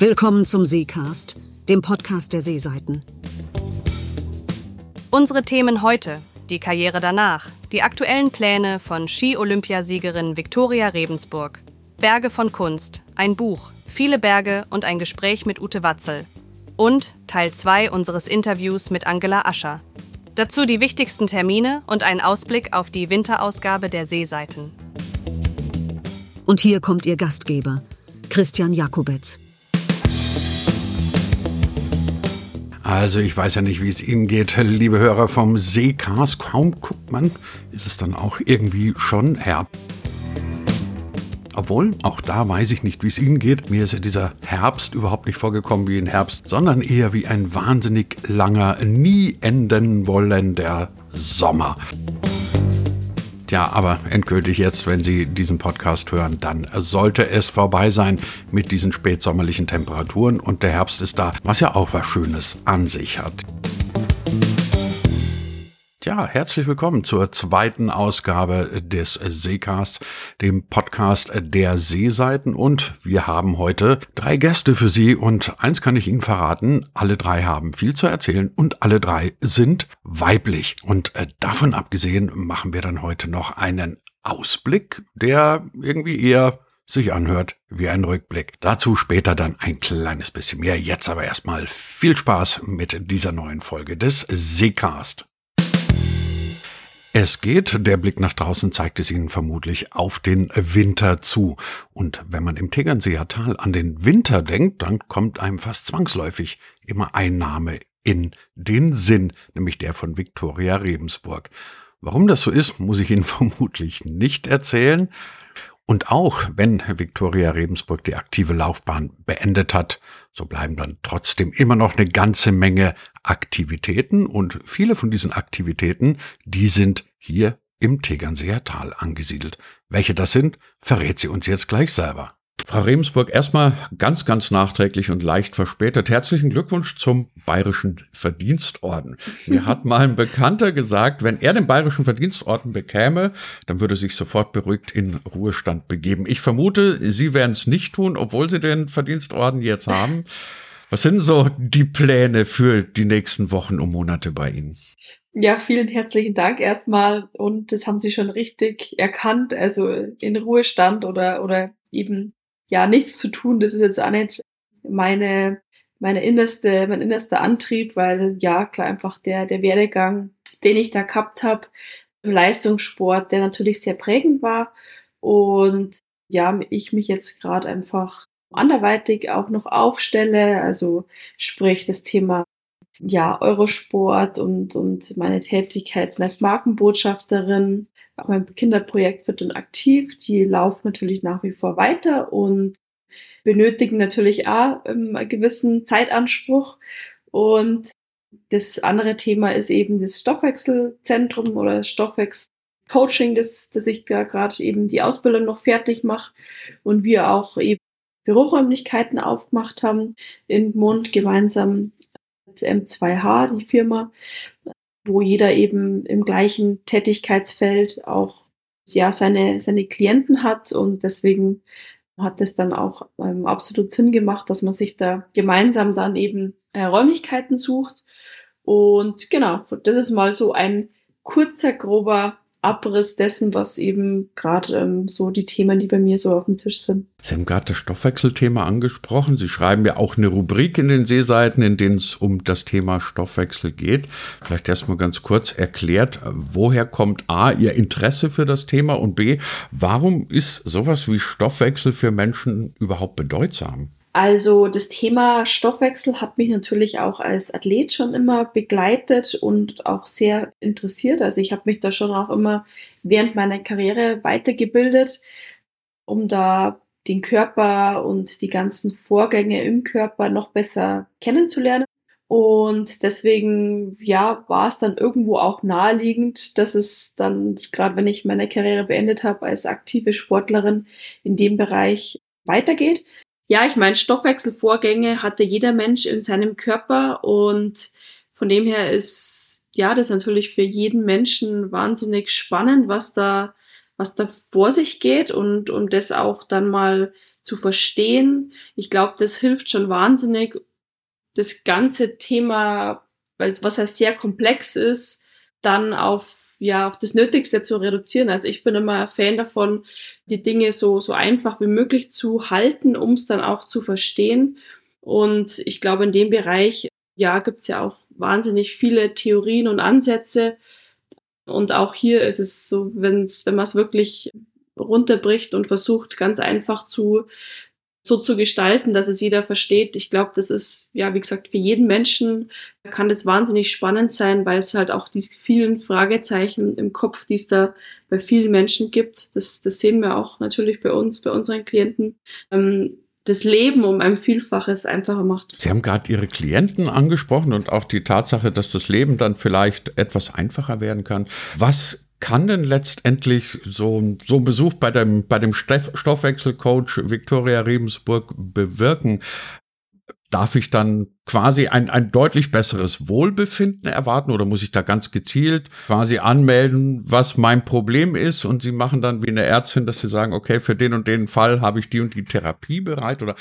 Willkommen zum Seecast, dem Podcast der Seeseiten. Unsere Themen heute, die Karriere danach, die aktuellen Pläne von Ski-Olympiasiegerin Viktoria Rebensburg, Berge von Kunst, ein Buch, viele Berge und ein Gespräch mit Ute Watzel und Teil 2 unseres Interviews mit Angela Ascher. Dazu die wichtigsten Termine und ein Ausblick auf die Winterausgabe der Seeseiten. Und hier kommt Ihr Gastgeber, Christian Jakobetz. Also ich weiß ja nicht, wie es Ihnen geht, liebe Hörer vom Seecast. Kaum guckt man, ist es dann auch irgendwie schon Herbst. Obwohl, auch da weiß ich nicht, wie es Ihnen geht. Mir ist ja dieser Herbst überhaupt nicht vorgekommen wie ein Herbst, sondern eher wie ein wahnsinnig langer, nie enden wollender Sommer. Tja, aber endgültig jetzt, wenn Sie diesen Podcast hören, dann sollte es vorbei sein mit diesen spätsommerlichen Temperaturen und der Herbst ist da, was ja auch was Schönes an sich hat. Ja, herzlich willkommen zur zweiten Ausgabe des Seecasts, dem Podcast der Seeseiten. Und wir haben heute drei Gäste für Sie. Und eins kann ich Ihnen verraten, alle drei haben viel zu erzählen und alle drei sind weiblich. Und äh, davon abgesehen machen wir dann heute noch einen Ausblick, der irgendwie eher sich anhört wie ein Rückblick. Dazu später dann ein kleines bisschen mehr. Jetzt aber erstmal viel Spaß mit dieser neuen Folge des Seecast. Es geht, der Blick nach draußen zeigt es Ihnen vermutlich, auf den Winter zu. Und wenn man im Tegernseer Tal an den Winter denkt, dann kommt einem fast zwangsläufig immer ein Name in den Sinn, nämlich der von Viktoria Rebensburg. Warum das so ist, muss ich Ihnen vermutlich nicht erzählen. Und auch wenn Viktoria Rebensburg die aktive Laufbahn beendet hat, so bleiben dann trotzdem immer noch eine ganze Menge Aktivitäten und viele von diesen Aktivitäten, die sind hier im Tegernseer Tal angesiedelt. Welche das sind, verrät sie uns jetzt gleich selber. Frau Remsburg, erstmal ganz, ganz nachträglich und leicht verspätet. Herzlichen Glückwunsch zum Bayerischen Verdienstorden. Mir hat mal ein Bekannter gesagt, wenn er den Bayerischen Verdienstorden bekäme, dann würde sich sofort beruhigt in Ruhestand begeben. Ich vermute, Sie werden es nicht tun, obwohl Sie den Verdienstorden jetzt haben. Was sind so die Pläne für die nächsten Wochen und Monate bei Ihnen? Ja, vielen herzlichen Dank erstmal. Und das haben Sie schon richtig erkannt. Also in Ruhestand oder, oder eben ja, nichts zu tun, das ist jetzt auch nicht meine, meine innerste, mein innerster Antrieb, weil ja, klar, einfach der, der Werdegang, den ich da gehabt habe im Leistungssport, der natürlich sehr prägend war und ja, ich mich jetzt gerade einfach anderweitig auch noch aufstelle, also sprich das Thema ja, Eurosport und, und meine Tätigkeiten als Markenbotschafterin, auch mein Kinderprojekt wird dann aktiv. Die laufen natürlich nach wie vor weiter und benötigen natürlich auch ähm, einen gewissen Zeitanspruch. Und das andere Thema ist eben das Stoffwechselzentrum oder Stoffwechselcoaching, das, das ich da gerade eben die Ausbildung noch fertig mache und wir auch eben Büroräumlichkeiten aufgemacht haben in Mund gemeinsam M2H, die Firma wo jeder eben im gleichen Tätigkeitsfeld auch ja seine seine Klienten hat. Und deswegen hat es dann auch ähm, absolut Sinn gemacht, dass man sich da gemeinsam dann eben äh, Räumlichkeiten sucht. Und genau, das ist mal so ein kurzer grober Abriss dessen, was eben gerade ähm, so die Themen, die bei mir so auf dem Tisch sind. Sie haben gerade das Stoffwechselthema angesprochen. Sie schreiben ja auch eine Rubrik in den Seeseiten, in denen es um das Thema Stoffwechsel geht. Vielleicht erstmal ganz kurz erklärt, woher kommt A, Ihr Interesse für das Thema und B, warum ist sowas wie Stoffwechsel für Menschen überhaupt bedeutsam? Also das Thema Stoffwechsel hat mich natürlich auch als Athlet schon immer begleitet und auch sehr interessiert. Also ich habe mich da schon auch immer während meiner Karriere weitergebildet, um da den Körper und die ganzen Vorgänge im Körper noch besser kennenzulernen. Und deswegen, ja, war es dann irgendwo auch naheliegend, dass es dann, gerade wenn ich meine Karriere beendet habe als aktive Sportlerin, in dem Bereich weitergeht. Ja, ich meine, Stoffwechselvorgänge hatte jeder Mensch in seinem Körper und von dem her ist ja das natürlich für jeden Menschen wahnsinnig spannend, was da was da vor sich geht und und das auch dann mal zu verstehen. Ich glaube, das hilft schon wahnsinnig, das ganze Thema, weil was ja sehr komplex ist, dann auf ja auf das Nötigste zu reduzieren. Also ich bin immer Fan davon, die Dinge so so einfach wie möglich zu halten, um es dann auch zu verstehen. Und ich glaube, in dem Bereich ja gibt's ja auch wahnsinnig viele Theorien und Ansätze. Und auch hier ist es so, wenn's, wenn man es wirklich runterbricht und versucht, ganz einfach zu so zu gestalten, dass es jeder versteht. Ich glaube, das ist, ja, wie gesagt, für jeden Menschen kann das wahnsinnig spannend sein, weil es halt auch diese vielen Fragezeichen im Kopf, die es da bei vielen Menschen gibt, das, das sehen wir auch natürlich bei uns, bei unseren Klienten, ähm, das Leben um ein Vielfaches einfacher macht. Sie haben gerade Ihre Klienten angesprochen und auch die Tatsache, dass das Leben dann vielleicht etwas einfacher werden kann. Was kann denn letztendlich so, so ein Besuch bei dem, bei dem Stoffwechselcoach Victoria Rebensburg bewirken? Darf ich dann quasi ein, ein deutlich besseres Wohlbefinden erwarten oder muss ich da ganz gezielt quasi anmelden, was mein Problem ist und Sie machen dann wie eine Ärztin, dass Sie sagen, okay, für den und den Fall habe ich die und die Therapie bereit oder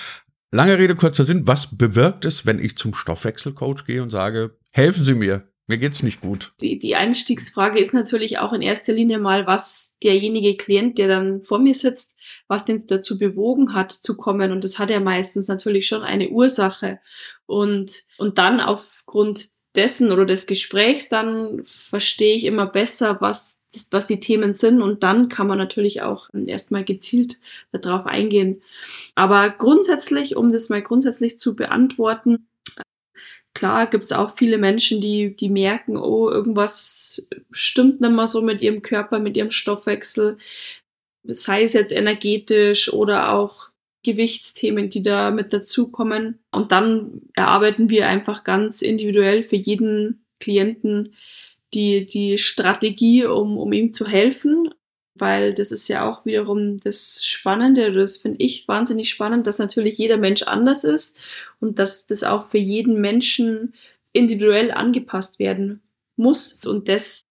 lange Rede, kurzer Sinn, was bewirkt es, wenn ich zum Stoffwechselcoach gehe und sage, helfen Sie mir, mir geht's nicht gut. Die, die Einstiegsfrage ist natürlich auch in erster Linie mal, was derjenige Klient, der dann vor mir sitzt, was den dazu bewogen hat zu kommen. Und das hat ja meistens natürlich schon eine Ursache. Und, und dann aufgrund dessen oder des Gesprächs, dann verstehe ich immer besser, was, was die Themen sind. Und dann kann man natürlich auch erstmal gezielt darauf eingehen. Aber grundsätzlich, um das mal grundsätzlich zu beantworten, klar gibt es auch viele Menschen, die, die merken, oh, irgendwas stimmt nicht mehr so mit ihrem Körper, mit ihrem Stoffwechsel, sei es jetzt energetisch oder auch Gewichtsthemen, die da mit dazukommen. Und dann erarbeiten wir einfach ganz individuell für jeden Klienten die, die Strategie, um, um ihm zu helfen weil das ist ja auch wiederum das Spannende, das finde ich wahnsinnig spannend, dass natürlich jeder Mensch anders ist und dass das auch für jeden Menschen individuell angepasst werden muss und das,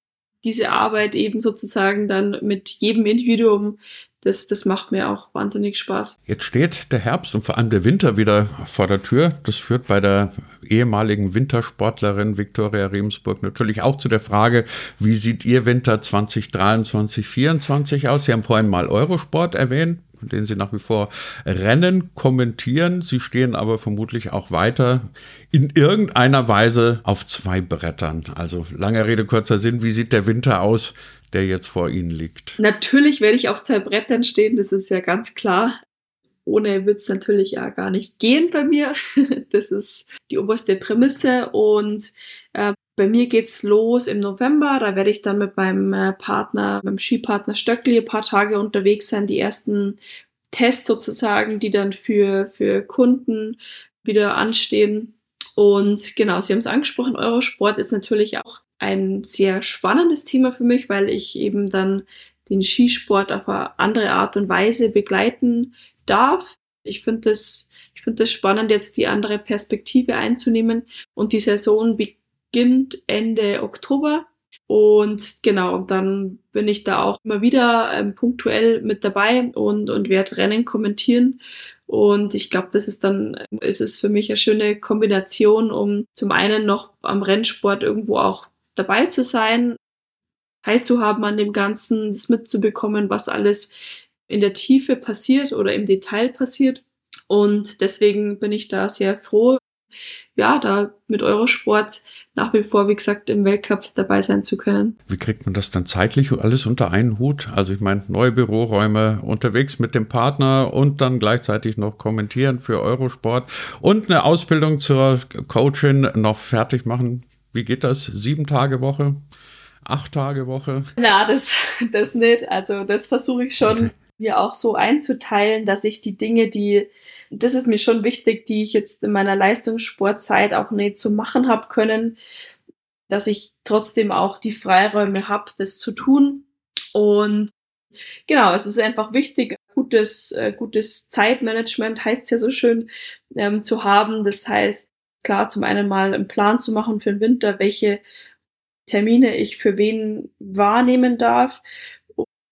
diese Arbeit eben sozusagen dann mit jedem Individuum das, das macht mir auch wahnsinnig Spaß. Jetzt steht der Herbst und vor allem der Winter wieder vor der Tür. Das führt bei der ehemaligen Wintersportlerin Viktoria Remsburg natürlich auch zu der Frage, wie sieht Ihr Winter 2023, 2024 aus? Sie haben vorhin mal Eurosport erwähnt den Sie nach wie vor Rennen kommentieren. Sie stehen aber vermutlich auch weiter in irgendeiner Weise auf zwei Brettern. Also lange Rede, kurzer Sinn, wie sieht der Winter aus der jetzt vor Ihnen liegt? Natürlich werde ich auf zwei Brettern stehen, das ist ja ganz klar. Ohne wird es natürlich ja gar nicht gehen bei mir. Das ist die oberste Prämisse. Und äh, bei mir geht's los im November. Da werde ich dann mit meinem äh, Partner, meinem Skipartner Stöckli ein paar Tage unterwegs sein. Die ersten Tests sozusagen, die dann für, für Kunden wieder anstehen. Und genau, Sie haben es angesprochen, Eurosport ist natürlich auch ein sehr spannendes Thema für mich, weil ich eben dann den Skisport auf eine andere Art und Weise begleiten darf. Ich finde das, ich finde das spannend, jetzt die andere Perspektive einzunehmen. Und die Saison beginnt Ende Oktober. Und genau, dann bin ich da auch immer wieder ähm, punktuell mit dabei und, und werde Rennen kommentieren. Und ich glaube, das ist dann, ist es für mich eine schöne Kombination, um zum einen noch am Rennsport irgendwo auch dabei zu sein, teilzuhaben an dem Ganzen, das mitzubekommen, was alles in der Tiefe passiert oder im Detail passiert. Und deswegen bin ich da sehr froh, ja, da mit Eurosport nach wie vor, wie gesagt, im Weltcup dabei sein zu können. Wie kriegt man das dann zeitlich alles unter einen Hut? Also ich meine, neue Büroräume, unterwegs mit dem Partner und dann gleichzeitig noch kommentieren für Eurosport und eine Ausbildung zur Coachin noch fertig machen. Wie geht das? Sieben Tage Woche? Acht Tage Woche? Na, das, das nicht. Also das versuche ich schon mir auch so einzuteilen, dass ich die Dinge, die, das ist mir schon wichtig, die ich jetzt in meiner Leistungssportzeit auch nicht zu so machen habe können, dass ich trotzdem auch die Freiräume habe, das zu tun. Und genau, es ist einfach wichtig, gutes, äh, gutes Zeitmanagement heißt ja so schön ähm, zu haben. Das heißt, klar, zum einen mal einen Plan zu machen für den Winter, welche Termine ich für wen wahrnehmen darf,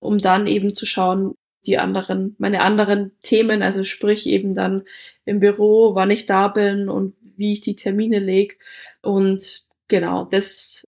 um dann eben zu schauen, die anderen, meine anderen Themen, also sprich eben dann im Büro, wann ich da bin und wie ich die Termine lege. Und genau, das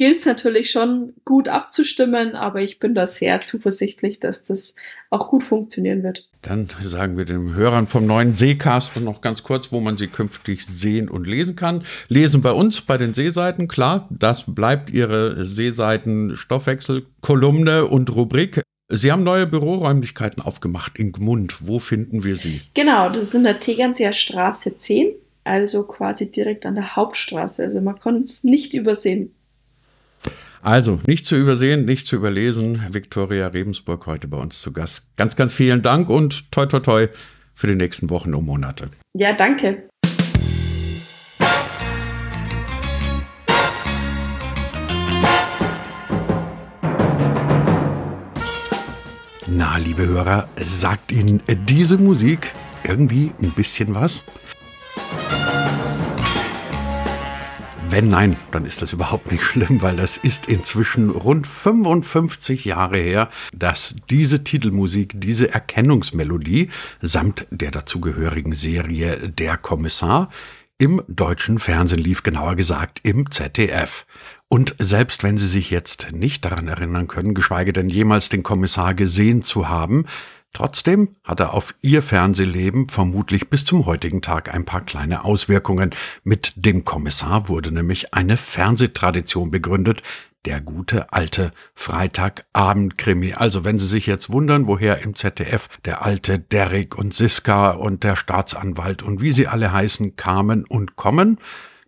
gilt es natürlich schon gut abzustimmen, aber ich bin da sehr zuversichtlich, dass das auch gut funktionieren wird. Dann sagen wir den Hörern vom neuen Seecast noch ganz kurz, wo man sie künftig sehen und lesen kann. Lesen bei uns bei den Seeseiten, klar, das bleibt Ihre Seeseiten Stoffwechsel, Kolumne und Rubrik. Sie haben neue Büroräumlichkeiten aufgemacht in Gmund. Wo finden wir sie? Genau, das ist in der Tegernseer Straße 10, also quasi direkt an der Hauptstraße. Also man kann es nicht übersehen. Also, nicht zu übersehen, nicht zu überlesen. Viktoria Rebensburg heute bei uns zu Gast. Ganz, ganz vielen Dank und toi, toi, toi für die nächsten Wochen und Monate. Ja, danke. Na, liebe Hörer, sagt Ihnen diese Musik irgendwie ein bisschen was? Wenn nein, dann ist das überhaupt nicht schlimm, weil das ist inzwischen rund 55 Jahre her, dass diese Titelmusik, diese Erkennungsmelodie samt der dazugehörigen Serie Der Kommissar im deutschen Fernsehen lief, genauer gesagt im ZDF. Und selbst wenn Sie sich jetzt nicht daran erinnern können, geschweige denn jemals den Kommissar gesehen zu haben, Trotzdem hat er auf ihr Fernsehleben vermutlich bis zum heutigen Tag ein paar kleine Auswirkungen. Mit dem Kommissar wurde nämlich eine Fernsehtradition begründet, der gute alte Freitagabendkrimi. Also wenn Sie sich jetzt wundern, woher im ZDF der alte Derrick und Siska und der Staatsanwalt und wie sie alle heißen kamen und kommen,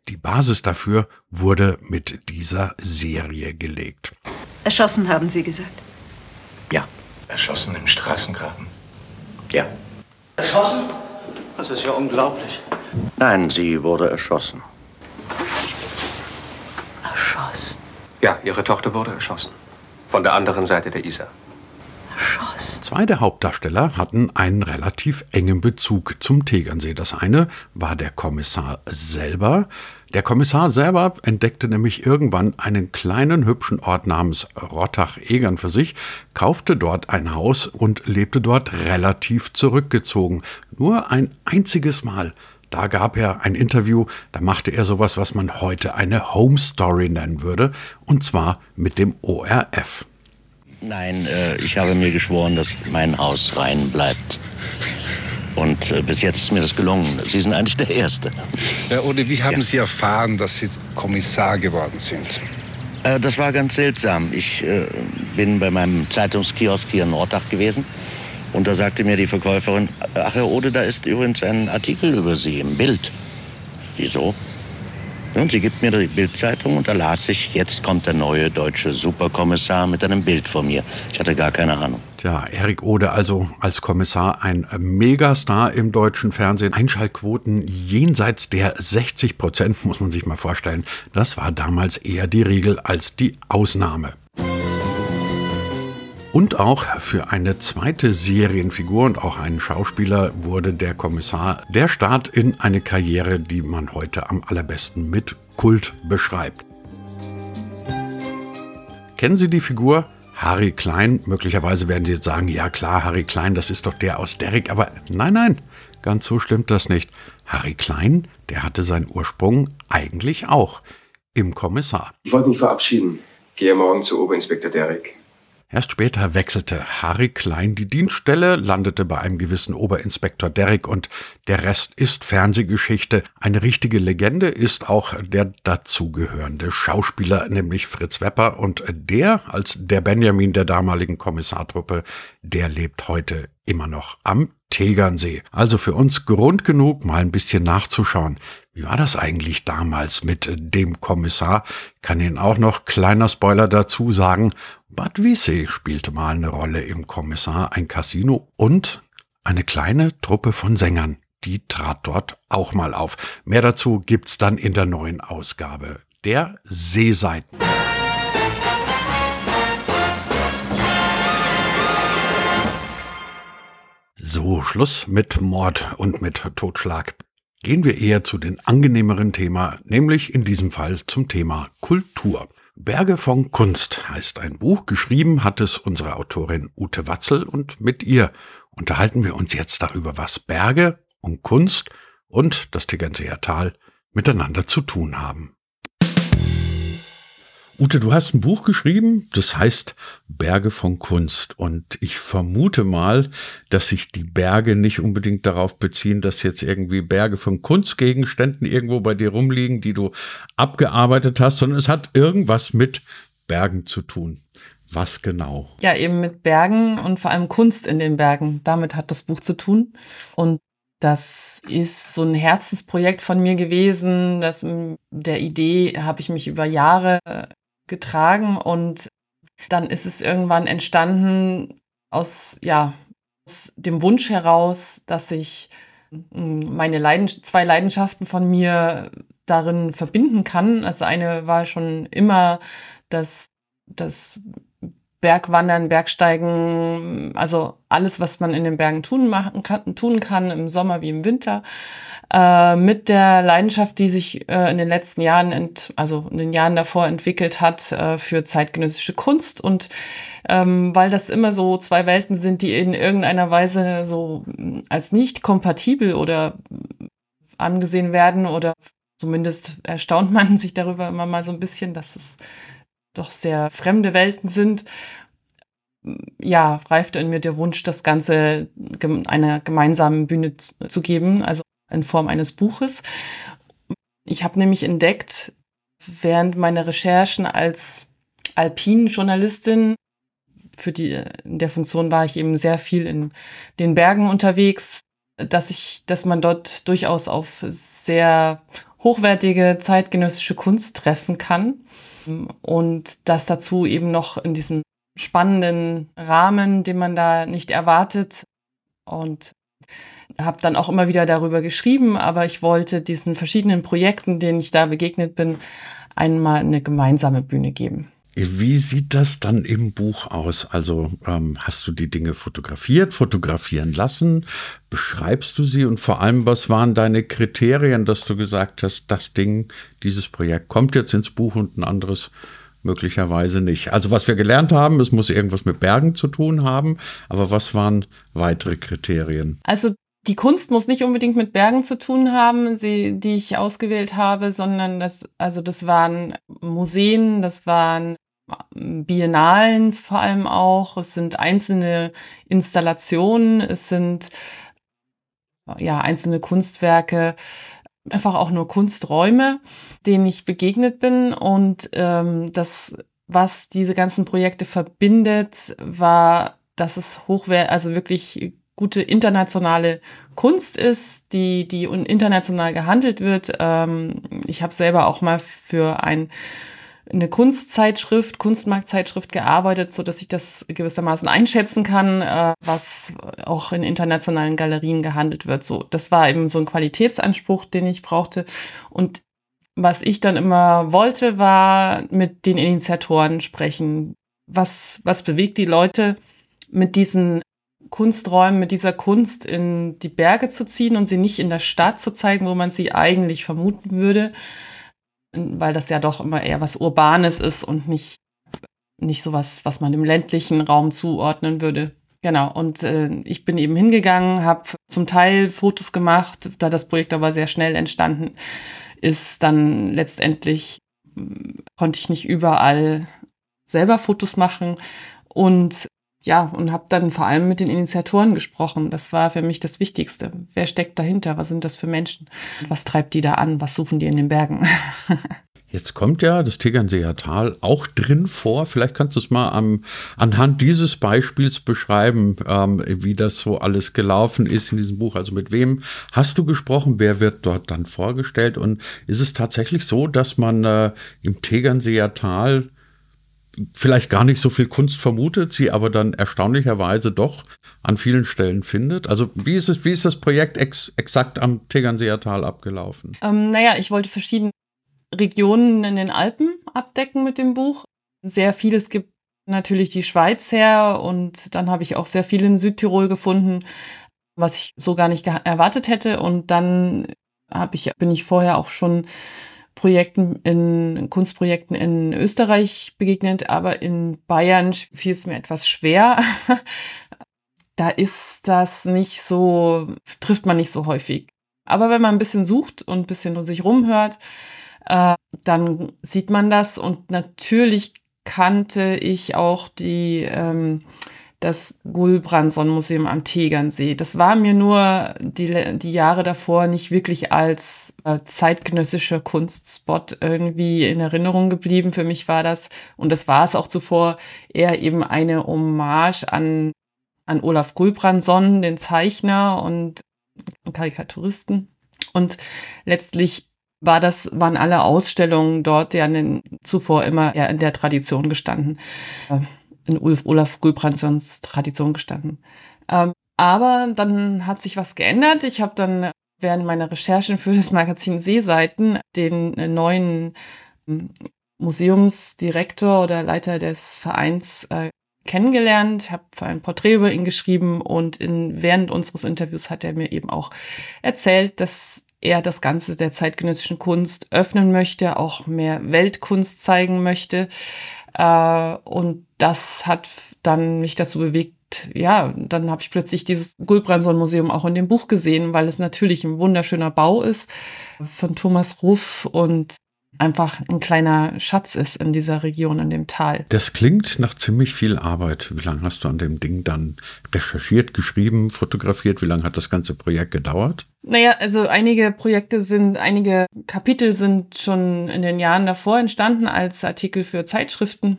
die Basis dafür wurde mit dieser Serie gelegt. Erschossen haben Sie gesagt. Ja. Erschossen im Straßengraben? Ja. Erschossen? Das ist ja unglaublich. Nein, sie wurde erschossen. Erschossen? Ja, ihre Tochter wurde erschossen. Von der anderen Seite der Isar. Erschossen? Zwei der Hauptdarsteller hatten einen relativ engen Bezug zum Tegernsee. Das eine war der Kommissar selber, der Kommissar selber entdeckte nämlich irgendwann einen kleinen hübschen Ort namens Rottach-Egern für sich, kaufte dort ein Haus und lebte dort relativ zurückgezogen. Nur ein einziges Mal. Da gab er ein Interview, da machte er sowas, was man heute eine Home Story nennen würde, und zwar mit dem ORF. Nein, äh, ich habe mir geschworen, dass mein Haus rein bleibt. Und äh, bis jetzt ist mir das gelungen. Sie sind eigentlich der Erste. Herr Ode, wie haben Ja. Sie erfahren, dass Sie Kommissar geworden sind? Äh, das war ganz seltsam. Ich äh, bin bei meinem Zeitungskiosk hier in Nordach gewesen. Und da sagte mir die Verkäuferin, ach Herr Ode, da ist übrigens ein Artikel über Sie im Bild. Wieso? Und sie gibt mir die Bildzeitung und da las ich, jetzt kommt der neue deutsche Superkommissar mit einem Bild von mir. Ich hatte gar keine Ahnung. Tja, Erik Ode also als Kommissar ein Megastar im deutschen Fernsehen. Einschaltquoten jenseits der 60 Prozent, muss man sich mal vorstellen. Das war damals eher die Regel als die Ausnahme. Und auch für eine zweite Serienfigur und auch einen Schauspieler wurde der Kommissar der Start in eine Karriere, die man heute am allerbesten mit Kult beschreibt. Kennen Sie die Figur Harry Klein? Möglicherweise werden Sie jetzt sagen, ja klar, Harry Klein, das ist doch der aus Derrick, aber nein, nein, ganz so stimmt das nicht. Harry Klein, der hatte seinen Ursprung eigentlich auch im Kommissar. Ich wollte mich verabschieden. Gehe morgen zu Oberinspektor Derrick. Erst später wechselte Harry Klein die Dienststelle, landete bei einem gewissen Oberinspektor Derrick und der Rest ist Fernsehgeschichte. Eine richtige Legende ist auch der dazugehörende Schauspieler, nämlich Fritz Wepper und der als der Benjamin der damaligen Kommissartruppe, der lebt heute immer noch am Tegernsee. Also für uns Grund genug, mal ein bisschen nachzuschauen. Wie war das eigentlich damals mit dem Kommissar? Kann Ihnen auch noch kleiner Spoiler dazu sagen. Bad Wiessee spielte mal eine Rolle im Kommissar, ein Casino und eine kleine Truppe von Sängern. Die trat dort auch mal auf. Mehr dazu gibt's dann in der neuen Ausgabe der Seeseiten. So, Schluss mit Mord und mit Totschlag. Gehen wir eher zu den angenehmeren Thema, nämlich in diesem Fall zum Thema Kultur. Berge von Kunst heißt ein Buch. Geschrieben hat es unsere Autorin Ute Watzel und mit ihr unterhalten wir uns jetzt darüber, was Berge und Kunst und das Tegernseer Tal miteinander zu tun haben. Ute, du hast ein Buch geschrieben, das heißt Berge von Kunst. Und ich vermute mal, dass sich die Berge nicht unbedingt darauf beziehen, dass jetzt irgendwie Berge von Kunstgegenständen irgendwo bei dir rumliegen, die du abgearbeitet hast, sondern es hat irgendwas mit Bergen zu tun. Was genau? Ja, eben mit Bergen und vor allem Kunst in den Bergen. Damit hat das Buch zu tun. Und das ist so ein Herzensprojekt von mir gewesen. Das, der Idee habe ich mich über Jahre getragen und dann ist es irgendwann entstanden aus, ja, aus dem Wunsch heraus, dass ich hm, meine Leiden zwei Leidenschaften von mir darin verbinden kann. Also eine war schon immer das, das Bergwandern, Bergsteigen, also alles, was man in den Bergen tun, machen kann, tun kann, im Sommer wie im Winter, äh, mit der Leidenschaft, die sich äh, in den letzten Jahren, ent, also in den Jahren davor entwickelt hat äh, für zeitgenössische Kunst. Und ähm, weil das immer so zwei Welten sind, die in irgendeiner Weise so als nicht kompatibel oder angesehen werden oder zumindest erstaunt man sich darüber immer mal so ein bisschen, dass es doch sehr fremde Welten sind, ja, reifte in mir der Wunsch, das Ganze einer gemeinsamen Bühne zu geben, also in Form eines Buches. Ich habe nämlich entdeckt, während meiner Recherchen als Alpin-Journalistin, für die, in der Funktion war ich eben sehr viel in den Bergen unterwegs, dass ich, dass man dort durchaus auf sehr hochwertige zeitgenössische Kunst treffen kann und das dazu eben noch in diesem spannenden Rahmen, den man da nicht erwartet und habe dann auch immer wieder darüber geschrieben, aber ich wollte diesen verschiedenen Projekten, denen ich da begegnet bin, einmal eine gemeinsame Bühne geben. Wie sieht das dann im Buch aus? Also ähm, hast du die Dinge fotografiert, fotografieren lassen? Beschreibst du sie? Und vor allem, was waren deine Kriterien, dass du gesagt hast, das Ding, dieses Projekt kommt jetzt ins Buch und ein anderes möglicherweise nicht? Also was wir gelernt haben, es muss irgendwas mit Bergen zu tun haben. Aber was waren weitere Kriterien? Also die Kunst muss nicht unbedingt mit Bergen zu tun haben, sie, die ich ausgewählt habe, sondern das, also das waren Museen, das waren Biennalen vor allem auch. Es sind einzelne Installationen, es sind ja einzelne Kunstwerke, einfach auch nur Kunsträume, denen ich begegnet bin. Und ähm, das, was diese ganzen Projekte verbindet, war, dass es hochwert, also wirklich gute internationale Kunst ist, die, die international gehandelt wird. Ähm, ich habe selber auch mal für ein eine Kunstzeitschrift, Kunstmarktzeitschrift gearbeitet, so dass ich das gewissermaßen einschätzen kann, äh, was auch in internationalen Galerien gehandelt wird. So, das war eben so ein Qualitätsanspruch, den ich brauchte. Und was ich dann immer wollte, war mit den Initiatoren sprechen. Was, was bewegt die Leute, mit diesen Kunsträumen, mit dieser Kunst in die Berge zu ziehen und sie nicht in der Stadt zu zeigen, wo man sie eigentlich vermuten würde, weil das ja doch immer eher was Urbanes ist und nicht, nicht sowas, was man im ländlichen Raum zuordnen würde. Genau, und äh, ich bin eben hingegangen, habe zum Teil Fotos gemacht, da das Projekt aber sehr schnell entstanden ist, dann letztendlich hm, konnte ich nicht überall selber Fotos machen und ja, und habe dann vor allem mit den Initiatoren gesprochen. Das war für mich das Wichtigste. Wer steckt dahinter? Was sind das für Menschen? Was treibt die da an? Was suchen die in den Bergen? Jetzt kommt ja das Tegernseer Tal auch drin vor. Vielleicht kannst du es mal am, anhand dieses Beispiels beschreiben, ähm, wie das so alles gelaufen ist in diesem Buch. Also mit wem hast du gesprochen? Wer wird dort dann vorgestellt? Und ist es tatsächlich so, dass man äh, im Tegernseer Tal vielleicht gar nicht so viel Kunst vermutet, sie aber dann erstaunlicherweise doch an vielen Stellen findet. Also wie ist, es, wie ist das Projekt ex, exakt am Tegernseer Tal abgelaufen? Ähm, naja, ich wollte verschiedene Regionen in den Alpen abdecken mit dem Buch. Sehr vieles gibt natürlich die Schweiz her und dann habe ich auch sehr viel in Südtirol gefunden, was ich so gar nicht erwartet hätte. Und dann ich, bin ich vorher auch schon Projekten in Kunstprojekten in Österreich begegnet, aber in Bayern fiel es mir etwas schwer. da ist das nicht so, trifft man nicht so häufig. Aber wenn man ein bisschen sucht und ein bisschen um sich rumhört, äh, dann sieht man das. Und natürlich kannte ich auch die ähm, das Gulbranson-Museum am Tegernsee. Das war mir nur die, die Jahre davor nicht wirklich als äh, zeitgenössischer Kunstspot irgendwie in Erinnerung geblieben. Für mich war das, und das war es auch zuvor, eher eben eine Hommage an, an Olaf Gulbranson, den Zeichner und Karikaturisten. Und letztlich war das, waren alle Ausstellungen dort ja zuvor immer ja in der Tradition gestanden. Äh, in Ulf Olaf Gulbrandsons Tradition gestanden. Ähm, aber dann hat sich was geändert. Ich habe dann während meiner Recherchen für das Magazin Seeseiten den äh, neuen ähm, Museumsdirektor oder Leiter des Vereins äh, kennengelernt, habe ein Porträt über ihn geschrieben und in, während unseres Interviews hat er mir eben auch erzählt, dass er das Ganze der zeitgenössischen Kunst öffnen möchte, auch mehr Weltkunst zeigen möchte. Äh, und das hat dann mich dazu bewegt, ja, dann habe ich plötzlich dieses Gulbranson-Museum auch in dem Buch gesehen, weil es natürlich ein wunderschöner Bau ist von Thomas Ruff und einfach ein kleiner Schatz ist in dieser Region, in dem Tal. Das klingt nach ziemlich viel Arbeit. Wie lange hast du an dem Ding dann recherchiert, geschrieben, fotografiert? Wie lange hat das ganze Projekt gedauert? Naja, also einige Projekte sind, einige Kapitel sind schon in den Jahren davor entstanden als Artikel für Zeitschriften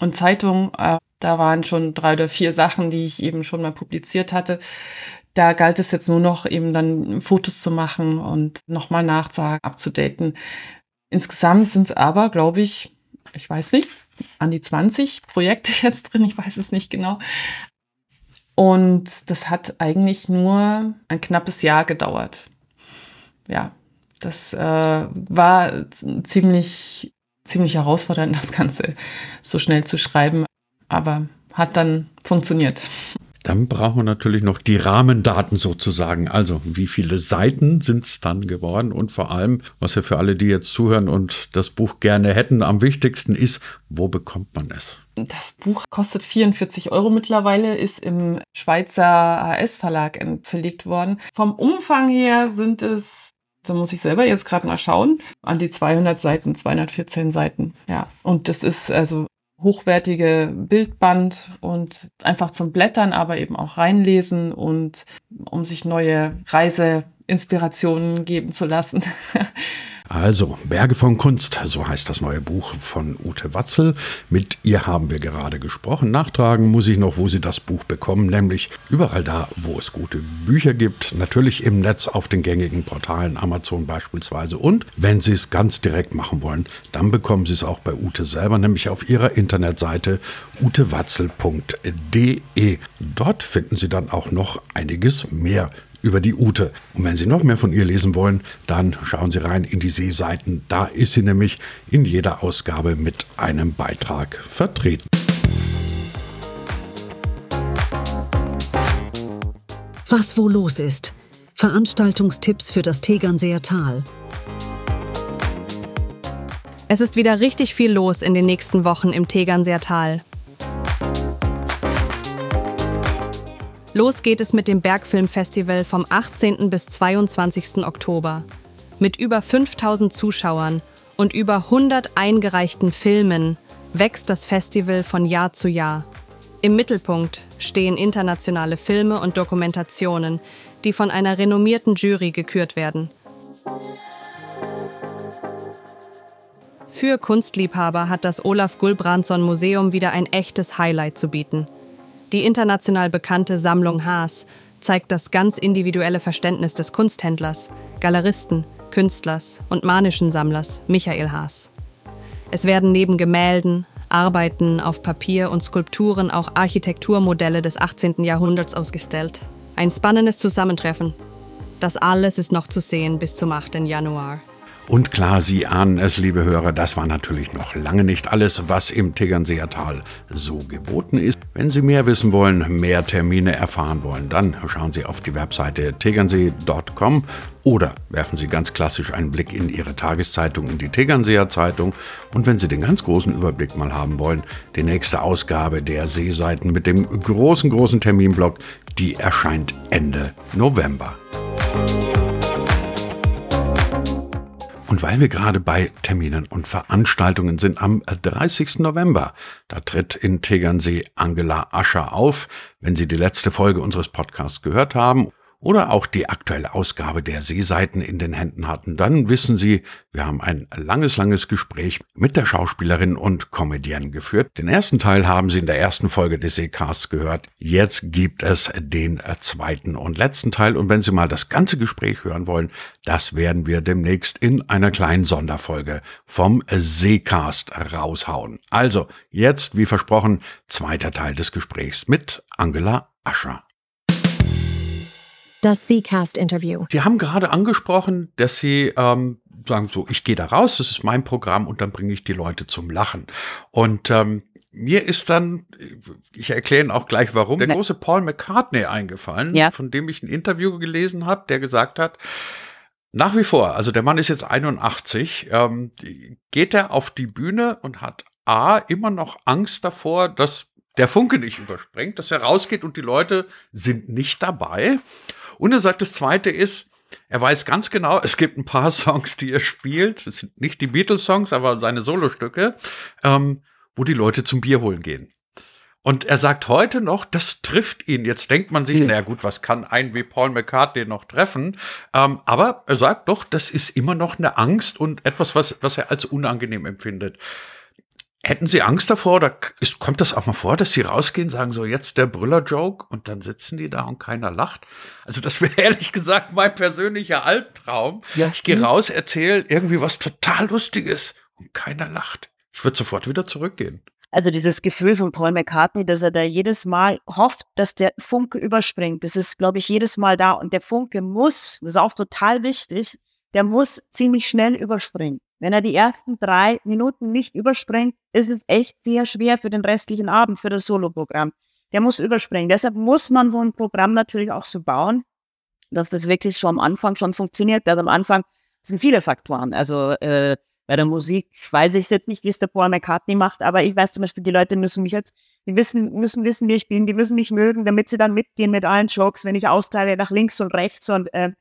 und Zeitungen. Äh, da waren schon drei oder vier Sachen, die ich eben schon mal publiziert hatte. Da galt es jetzt nur noch eben dann Fotos zu machen und nochmal nachzuhaken, abzudaten. Insgesamt sind es aber, glaube ich, ich weiß nicht, an die 20 Projekte jetzt drin, ich weiß es nicht genau. Und das hat eigentlich nur ein knappes Jahr gedauert. Ja, das äh, war ziemlich, ziemlich herausfordernd, das Ganze so schnell zu schreiben, aber hat dann funktioniert. Dann brauchen wir natürlich noch die Rahmendaten sozusagen. Also wie viele Seiten sind es dann geworden und vor allem, was ja für alle, die jetzt zuhören und das Buch gerne hätten, am wichtigsten ist, wo bekommt man es? Das Buch kostet 44 Euro mittlerweile, ist im Schweizer AS Verlag verlegt worden. Vom Umfang her sind es da muss ich selber jetzt gerade mal schauen. An die 200 Seiten, 214 Seiten. Ja. Und das ist also hochwertige Bildband und einfach zum Blättern, aber eben auch reinlesen und um sich neue Reiseinspirationen geben zu lassen. Also, Berge von Kunst, so heißt das neue Buch von Ute Watzel. Mit ihr haben wir gerade gesprochen. Nachtragen muss ich noch, wo Sie das Buch bekommen, nämlich überall da, wo es gute Bücher gibt. Natürlich im Netz auf den gängigen Portalen, Amazon beispielsweise. Und wenn Sie es ganz direkt machen wollen, dann bekommen Sie es auch bei Ute selber, nämlich auf ihrer Internetseite utewatzel.de. Dort finden Sie dann auch noch einiges mehr über die Ute. Und wenn Sie noch mehr von ihr lesen wollen, dann schauen Sie rein in die Seeseiten. Da ist sie nämlich in jeder Ausgabe mit einem Beitrag vertreten. Was wo los ist. Veranstaltungstipps für das Tegernseer Tal. Es ist wieder richtig viel los in den nächsten Wochen im Tegernseer Tal. Los geht es mit dem Bergfilmfestival vom 18. bis 22. Oktober. Mit über 5000 Zuschauern und über 100 eingereichten Filmen wächst das Festival von Jahr zu Jahr. Im Mittelpunkt stehen internationale Filme und Dokumentationen, die von einer renommierten Jury gekürt werden. Für Kunstliebhaber hat das Olaf Gulbrandsson Museum wieder ein echtes Highlight zu bieten – die international bekannte Sammlung Haas zeigt das ganz individuelle Verständnis des Kunsthändlers, Galeristen, Künstlers und manischen Sammlers Michael Haas. Es werden neben Gemälden, Arbeiten auf Papier und Skulpturen auch Architekturmodelle des 18. Jahrhunderts ausgestellt. Ein spannendes Zusammentreffen. Das alles ist noch zu sehen bis zum 8. Januar. Und klar, Sie ahnen es, liebe Hörer, das war natürlich noch lange nicht alles, was im Tegernseer Tal so geboten ist. Wenn Sie mehr wissen wollen, mehr Termine erfahren wollen, dann schauen Sie auf die Webseite tegernsee.com oder werfen Sie ganz klassisch einen Blick in Ihre Tageszeitung, in die Tegernseer Zeitung. Und wenn Sie den ganz großen Überblick mal haben wollen, die nächste Ausgabe der Seeseiten mit dem großen, großen Terminblock, die erscheint Ende November. Und weil wir gerade bei Terminen und Veranstaltungen sind, am 30. November, da tritt in Tegernsee Angela Ascher auf. Wenn Sie die letzte Folge unseres Podcasts gehört haben oder auch die aktuelle Ausgabe der Seeseiten in den Händen hatten, dann wissen Sie, wir haben ein langes, langes Gespräch mit der Schauspielerin und Comedienne geführt. Den ersten Teil haben Sie in der ersten Folge des Seecasts gehört. Jetzt gibt es den zweiten und letzten Teil. Und wenn Sie mal das ganze Gespräch hören wollen, das werden wir demnächst in einer kleinen Sonderfolge vom Seecast raushauen. Also, jetzt, wie versprochen, zweiter Teil des Gesprächs mit Angela Ascher. Das Seacast-Interview. Sie haben gerade angesprochen, dass Sie ähm, sagen so, ich gehe da raus, das ist mein Programm und dann bringe ich die Leute zum Lachen. Und ähm, mir ist dann, ich erkläre Ihnen auch gleich warum, der große Paul McCartney eingefallen, ja. von dem ich ein Interview gelesen habe, der gesagt hat, nach wie vor, also der Mann ist jetzt 81, ähm, geht er auf die Bühne und hat A, immer noch Angst davor, dass der Funke nicht überspringt, dass er rausgeht und die Leute sind nicht dabei. Und er sagt, das Zweite ist, er weiß ganz genau, es gibt ein paar Songs, die er spielt. Das sind nicht die Beatles-Songs, aber seine Solostücke, ähm, wo die Leute zum Bier holen gehen. Und er sagt heute noch, das trifft ihn. Jetzt denkt man sich, mhm. naja gut, was kann ein wie Paul McCartney noch treffen? Ähm, aber er sagt doch, das ist immer noch eine Angst und etwas, was, was er als unangenehm empfindet. Hätten Sie Angst davor oder ist, kommt das auch mal vor, dass Sie rausgehen, sagen so jetzt der Brüller-Joke und dann sitzen die da und keiner lacht? Also das wäre ehrlich gesagt mein persönlicher Albtraum. Ja. Ich gehe raus, erzähle irgendwie was total Lustiges und keiner lacht. Ich würde sofort wieder zurückgehen. Also dieses Gefühl von Paul McCartney, dass er da jedes Mal hofft, dass der Funke überspringt, das ist, glaube ich, jedes Mal da. Und der Funke muss, das ist auch total wichtig, der muss ziemlich schnell überspringen. Wenn er die ersten drei Minuten nicht überspringt, ist es echt sehr schwer für den restlichen Abend, für das Soloprogramm. Der muss überspringen. Deshalb muss man so ein Programm natürlich auch so bauen, dass das wirklich schon am Anfang schon funktioniert. Also am Anfang sind viele Faktoren. Also äh, bei der Musik weiß ich jetzt nicht, wie es der Paul McCartney macht, aber ich weiß zum Beispiel, die Leute müssen mich jetzt, die wissen, müssen wissen, wie ich bin, die müssen mich mögen, damit sie dann mitgehen mit allen Jokes, wenn ich austeile nach links und rechts und äh,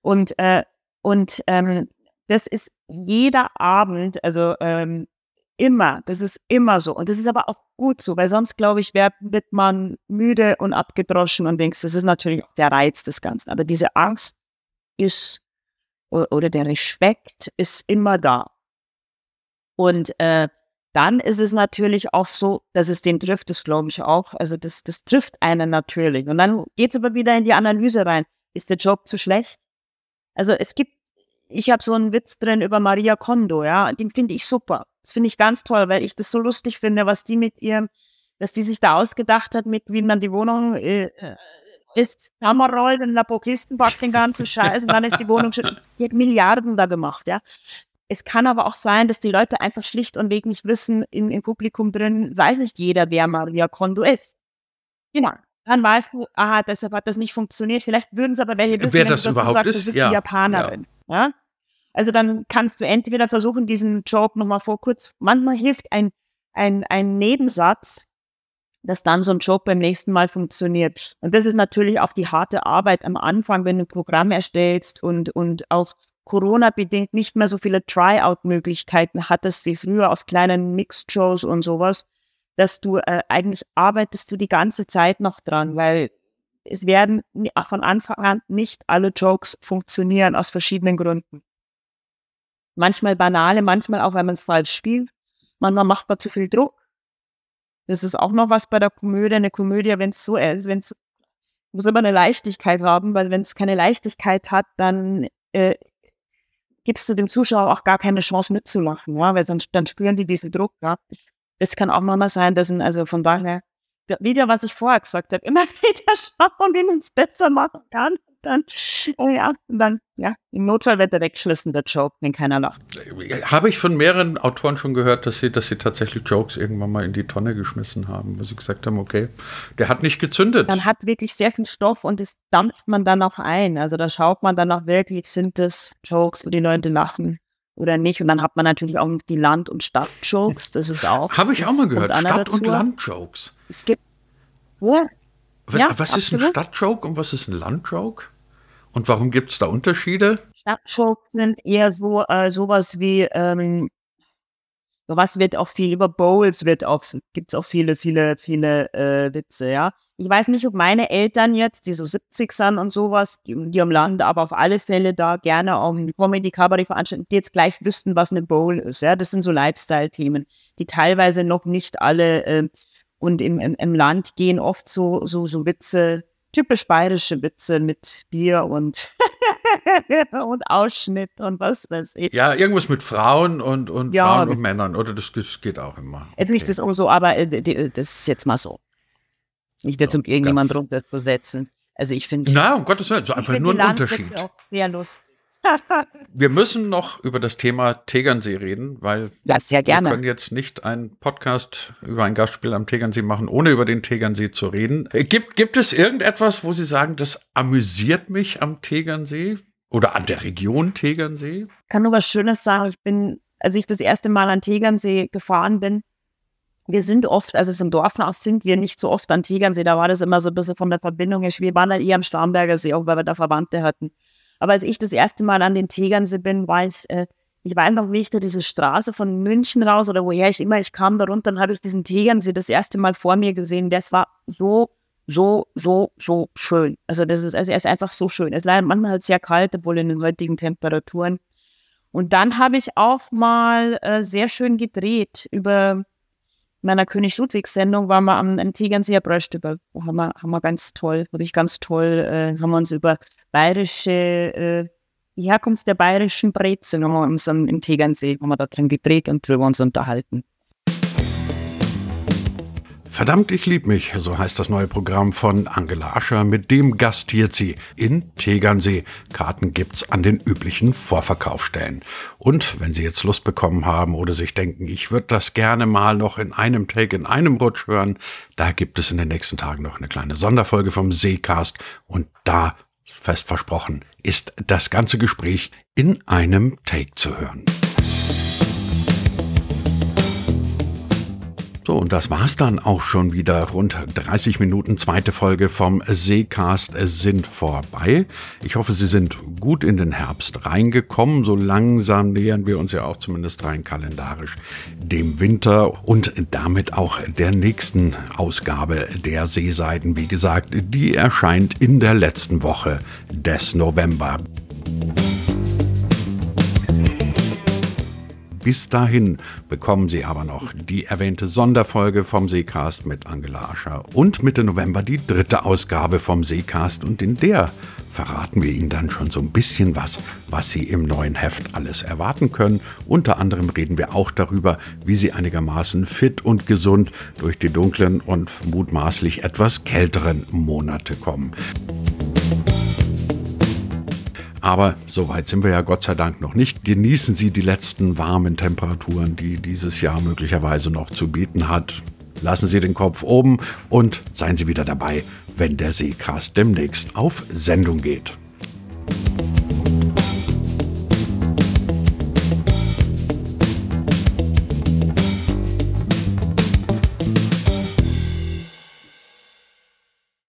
und äh, und ähm, das ist jeder Abend, also ähm, immer, das ist immer so. Und das ist aber auch gut so, weil sonst, glaube ich, wird man müde und abgedroschen und denkst, das ist natürlich der Reiz des Ganzen. Aber diese Angst ist, oder der Respekt ist immer da. Und äh, dann ist es natürlich auch so, dass es den trifft, das glaube ich auch. Also das, das trifft einen natürlich. Und dann geht es aber wieder in die Analyse rein. Ist der Job zu schlecht? Also es gibt ich habe so einen Witz drin über Maria Kondo, ja, den finde ich super. Das finde ich ganz toll, weil ich das so lustig finde, was die mit ihrem, dass die sich da ausgedacht hat, mit wie man die Wohnung äh, äh ist, Hammerrollt in Lapokisten, packt den ganzen Scheiß und dann ist die Wohnung schon, die hat Milliarden da gemacht, ja. Es kann aber auch sein, dass die Leute einfach schlicht und weg nicht wissen, im, im Publikum drin weiß nicht jeder, wer Maria Kondo ist. Genau. Dann weißt du, aha, deshalb hat das nicht funktioniert. Vielleicht würden es aber welche wissen, wer das wenn überhaupt sagt, ist. das ist ja. die Japanerin. Ja. Ja? Also dann kannst du entweder versuchen, diesen Joke nochmal vor kurz, manchmal hilft ein, ein, ein Nebensatz, dass dann so ein Job beim nächsten Mal funktioniert. Und das ist natürlich auch die harte Arbeit am Anfang, wenn du ein Programm erstellst und, und auch Corona-bedingt nicht mehr so viele Tryout-Möglichkeiten hattest wie früher aus kleinen Mixed-Shows und sowas, dass du äh, eigentlich arbeitest du die ganze Zeit noch dran, weil es werden von Anfang an nicht alle Jokes funktionieren aus verschiedenen Gründen. Manchmal banale, manchmal auch, weil man es falsch spielt. Manchmal macht man zu viel Druck. Das ist auch noch was bei der Komödie. Eine Komödie, wenn es so ist, wenn es muss immer eine Leichtigkeit haben, weil wenn es keine Leichtigkeit hat, dann äh, gibst du dem Zuschauer auch gar keine Chance mitzumachen, ja, weil dann, dann spüren die diesen Druck. Ja. Das kann auch mal sein, dass also von daher wieder, was ich vorher gesagt habe, immer wieder schauen, wie man es besser machen kann. dann, oh ja, und dann, ja, im Notfall wird er weggeschmissen, der Joke, wenn keiner lacht. Habe ich von mehreren Autoren schon gehört, dass sie, dass sie tatsächlich Jokes irgendwann mal in die Tonne geschmissen haben, wo sie gesagt haben, okay, der hat nicht gezündet. Man hat wirklich sehr viel Stoff und das dampft man dann auch ein. Also da schaut man dann auch wirklich, sind das Jokes, wo die Leute lachen oder nicht. Und dann hat man natürlich auch die Land- und Stadt-Jokes. Das ist auch. Habe ich auch mal gehört. Stadt- und Land-Jokes. Es gibt. Ja, ja, was ist ein Stadtjoke und was ist ein Landjoke? Und warum gibt es da Unterschiede? Stadtjokes sind eher so äh, sowas wie, ähm, was wird auch viel über Bowls wird auch, gibt es auch viele, viele, viele äh, Witze, ja. Ich weiß nicht, ob meine Eltern jetzt, die so 70 sind und sowas, die, die am Land, aber auf alle Fälle da gerne auch die Comedy Cabaret veranstalten, die jetzt gleich wüssten, was eine Bowl ist, ja. Das sind so Lifestyle-Themen, die teilweise noch nicht alle äh, und im, im, im Land gehen oft so, so, so Witze, typisch bayerische Witze mit Bier und, und Ausschnitt und was weiß ich. Ja, irgendwas mit Frauen und, und ja, Frauen und Männern, oder? Das, das geht auch immer. Okay. Jetzt nicht das um so, aber äh, das ist jetzt mal so. Nicht jetzt, um so, irgendjemand runterzusetzen. Also ich finde. Na, um Gottes Willen, so einfach nur ein Unterschied. Auch sehr lustig. wir müssen noch über das Thema Tegernsee reden, weil ja, sehr gerne. wir können jetzt nicht einen Podcast über ein Gastspiel am Tegernsee machen, ohne über den Tegernsee zu reden. Äh, gibt, gibt es irgendetwas, wo Sie sagen, das amüsiert mich am Tegernsee oder an der Region Tegernsee? Ich kann nur was Schönes sagen. Ich bin, als ich das erste Mal an Tegernsee gefahren bin, wir sind oft, also von Dorfen aus sind wir nicht so oft an Tegernsee, da war das immer so ein bisschen von der Verbindung her. Wir waren dann eher am Starnberger See, auch weil wir da Verwandte hatten. Aber als ich das erste Mal an den Tegernsee bin, war ich, äh, ich weiß noch, wie ich da diese Straße von München raus oder woher ich immer, ich kam da runter und habe ich diesen Tegernsee das erste Mal vor mir gesehen. Das war so, so, so, so schön. Also das ist, also er ist einfach so schön. Es ist leider manchmal halt sehr kalt, obwohl in den heutigen Temperaturen. Und dann habe ich auch mal äh, sehr schön gedreht über meiner König Ludwig-Sendung waren wir am, am Tegernseer Bräustüber. Haben wir, haben wir ganz toll, wirklich ganz toll, äh, haben wir uns über bayerische, äh, die Herkunft der bayerischen Brezen, haben wir uns im Tegernsee, haben wir da drin gedreht und drüber uns unterhalten. Verdammt, ich lieb mich, so heißt das neue Programm von Angela Ascher. Mit dem gastiert sie in Tegernsee. Karten gibt's an den üblichen Vorverkaufsstellen. Und wenn Sie jetzt Lust bekommen haben oder sich denken, ich würde das gerne mal noch in einem Take, in einem Rutsch hören, da gibt es in den nächsten Tagen noch eine kleine Sonderfolge vom Seecast und da, fest versprochen, ist das ganze Gespräch in einem Take zu hören. So, und das war's dann auch schon wieder. Rund 30 Minuten zweite Folge vom Seecast sind vorbei. Ich hoffe, Sie sind gut in den Herbst reingekommen. So langsam nähern wir uns ja auch zumindest rein kalendarisch dem Winter und damit auch der nächsten Ausgabe der Seeseiten. Wie gesagt, die erscheint in der letzten Woche des November. Bis dahin bekommen Sie aber noch die erwähnte Sonderfolge vom Seecast mit Angela Ascher und Mitte November die dritte Ausgabe vom Seecast und in der verraten wir Ihnen dann schon so ein bisschen was, was Sie im neuen Heft alles erwarten können. Unter anderem reden wir auch darüber, wie Sie einigermaßen fit und gesund durch die dunklen und mutmaßlich etwas kälteren Monate kommen. Aber so weit sind wir ja Gott sei Dank noch nicht. Genießen Sie die letzten warmen Temperaturen, die dieses Jahr möglicherweise noch zu bieten hat. Lassen Sie den Kopf oben und seien Sie wieder dabei, wenn der Seecast demnächst auf Sendung geht.